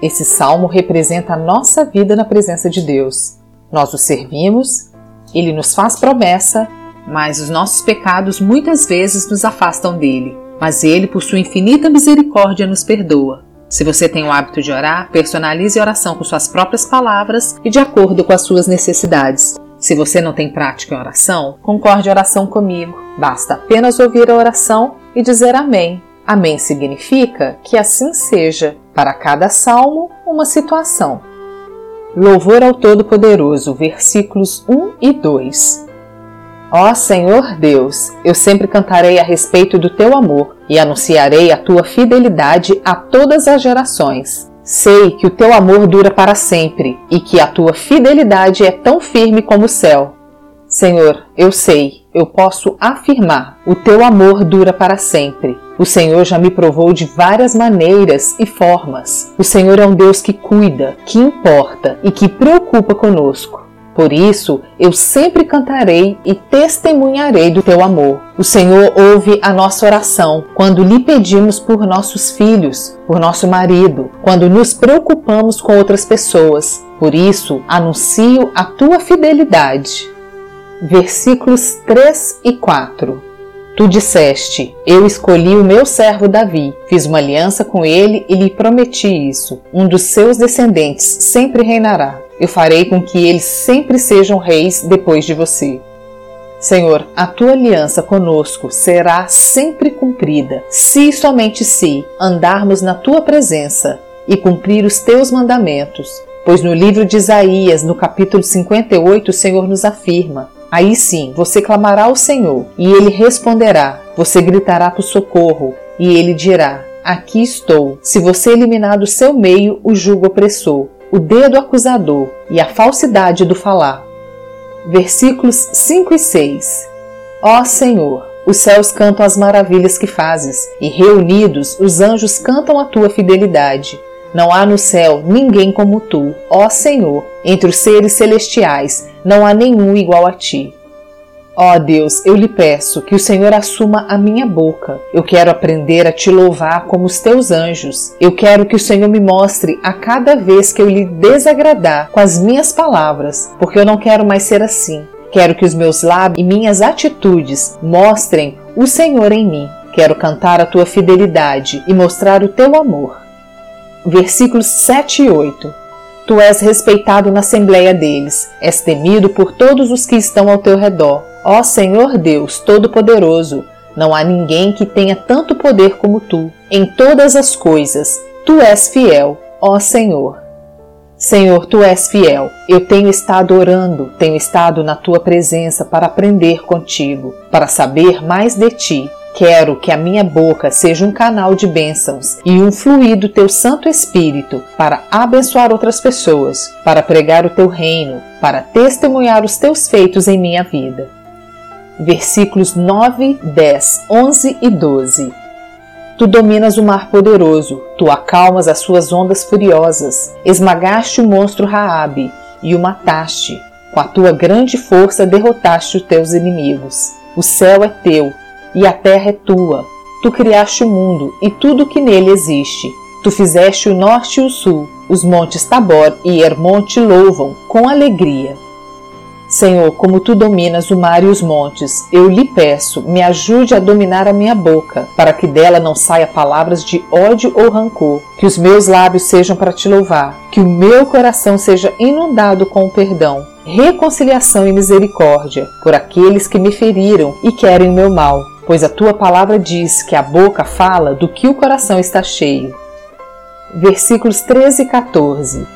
Esse salmo representa a nossa vida na presença de Deus. Nós o servimos, ele nos faz promessa, mas os nossos pecados muitas vezes nos afastam dele. Mas ele, por sua infinita misericórdia, nos perdoa. Se você tem o hábito de orar, personalize a oração com suas próprias palavras e de acordo com as suas necessidades. Se você não tem prática em oração, concorde a oração comigo. Basta apenas ouvir a oração e dizer amém. Amém significa que assim seja. Para cada salmo, uma situação. Louvor ao Todo-Poderoso, versículos 1 e 2. Ó Senhor Deus, eu sempre cantarei a respeito do teu amor e anunciarei a tua fidelidade a todas as gerações. Sei que o teu amor dura para sempre e que a tua fidelidade é tão firme como o céu. Senhor, eu sei, eu posso afirmar: o teu amor dura para sempre. O Senhor já me provou de várias maneiras e formas. O Senhor é um Deus que cuida, que importa e que preocupa conosco. Por isso, eu sempre cantarei e testemunharei do teu amor. O Senhor ouve a nossa oração quando lhe pedimos por nossos filhos, por nosso marido, quando nos preocupamos com outras pessoas. Por isso, anuncio a tua fidelidade versículos 3 e 4. Tu disseste: Eu escolhi o meu servo Davi, fiz uma aliança com ele e lhe prometi isso. Um dos seus descendentes sempre reinará. Eu farei com que eles sempre sejam reis depois de você. Senhor, a tua aliança conosco será sempre cumprida, se e somente se andarmos na tua presença e cumprir os teus mandamentos. Pois no livro de Isaías, no capítulo 58, o Senhor nos afirma: Aí sim, você clamará ao Senhor e ele responderá. Você gritará por socorro e ele dirá: Aqui estou. Se você eliminar do seu meio o jugo opressor, o dedo acusador e a falsidade do falar. Versículos 5 e 6. Ó Senhor, os céus cantam as maravilhas que fazes, e reunidos os anjos cantam a tua fidelidade. Não há no céu ninguém como tu, ó Senhor, entre os seres celestiais, não há nenhum igual a ti. Ó Deus, eu lhe peço que o Senhor assuma a minha boca. Eu quero aprender a te louvar como os teus anjos. Eu quero que o Senhor me mostre a cada vez que eu lhe desagradar com as minhas palavras, porque eu não quero mais ser assim. Quero que os meus lábios e minhas atitudes mostrem o Senhor em mim. Quero cantar a tua fidelidade e mostrar o teu amor versículos 7 e 8. Tu és respeitado na assembleia deles, és temido por todos os que estão ao teu redor. Ó Senhor Deus Todo-Poderoso, não há ninguém que tenha tanto poder como tu. Em todas as coisas, tu és fiel, ó Senhor. Senhor, tu és fiel. Eu tenho estado orando, tenho estado na tua presença para aprender contigo, para saber mais de ti Quero que a minha boca seja um canal de bênçãos e um fluir do teu Santo Espírito para abençoar outras pessoas, para pregar o teu reino, para testemunhar os teus feitos em minha vida. Versículos 9, 10, 11 e 12. Tu dominas o mar poderoso, tu acalmas as suas ondas furiosas, esmagaste o monstro Raabe e o mataste. Com a tua grande força derrotaste os teus inimigos. O céu é teu e a terra é tua. Tu criaste o mundo e tudo que nele existe. Tu fizeste o norte e o sul, os montes Tabor e Hermon te louvam com alegria. Senhor, como tu dominas o mar e os montes, eu lhe peço, me ajude a dominar a minha boca, para que dela não saia palavras de ódio ou rancor, que os meus lábios sejam para te louvar, que o meu coração seja inundado com o perdão, reconciliação e misericórdia por aqueles que me feriram e querem o meu mal pois a tua palavra diz que a boca fala do que o coração está cheio. Versículos 13 e 14.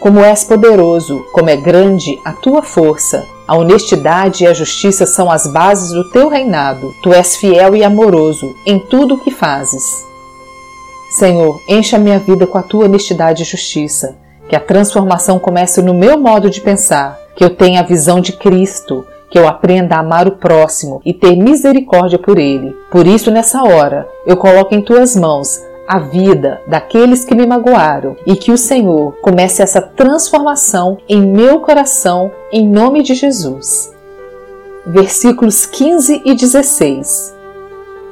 Como és poderoso, como é grande a tua força, a honestidade e a justiça são as bases do teu reinado. Tu és fiel e amoroso em tudo o que fazes. Senhor, encha minha vida com a tua honestidade e justiça. que a transformação comece no meu modo de pensar, que eu tenha a visão de Cristo, que eu aprenda a amar o próximo e ter misericórdia por ele. Por isso, nessa hora, eu coloco em tuas mãos a vida daqueles que me magoaram e que o Senhor comece essa transformação em meu coração, em nome de Jesus. Versículos 15 e 16.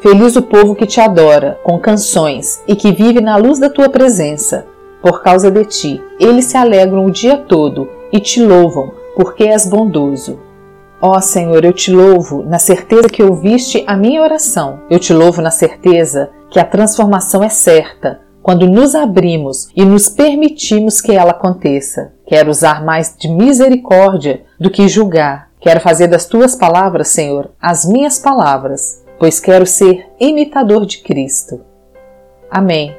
Feliz o povo que te adora com canções e que vive na luz da tua presença. Por causa de ti, eles se alegram o dia todo e te louvam, porque és bondoso. Ó Senhor, eu te louvo na certeza que ouviste a minha oração. Eu te louvo na certeza que a transformação é certa quando nos abrimos e nos permitimos que ela aconteça. Quero usar mais de misericórdia do que julgar. Quero fazer das tuas palavras, Senhor, as minhas palavras, pois quero ser imitador de Cristo. Amém.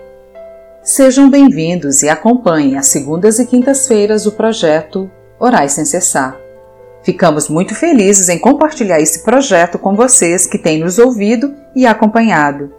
Sejam bem-vindos e acompanhem às segundas e quintas-feiras o projeto Orais Sem Cessar. Ficamos muito felizes em compartilhar esse projeto com vocês que têm nos ouvido e acompanhado.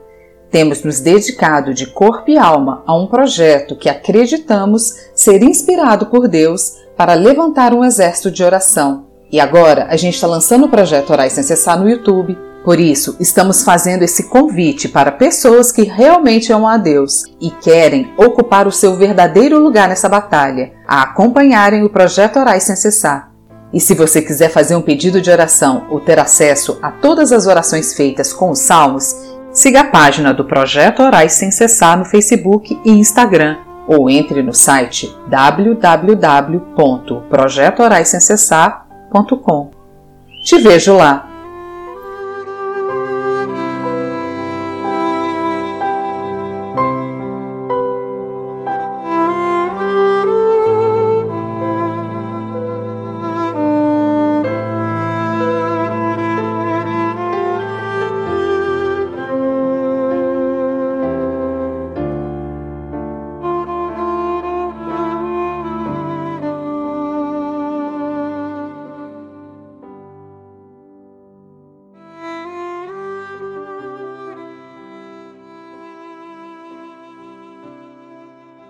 Temos nos dedicado de corpo e alma a um projeto que acreditamos ser inspirado por Deus para levantar um exército de oração. E agora a gente está lançando o projeto Orais Sem Cessar no YouTube. Por isso, estamos fazendo esse convite para pessoas que realmente amam a Deus e querem ocupar o seu verdadeiro lugar nessa batalha, a acompanharem o projeto Orais Sem Cessar. E se você quiser fazer um pedido de oração ou ter acesso a todas as orações feitas com os salmos, Siga a página do Projeto Orais Sem Cessar no Facebook e Instagram ou entre no site www.projetoraissemcessar.com. Te vejo lá!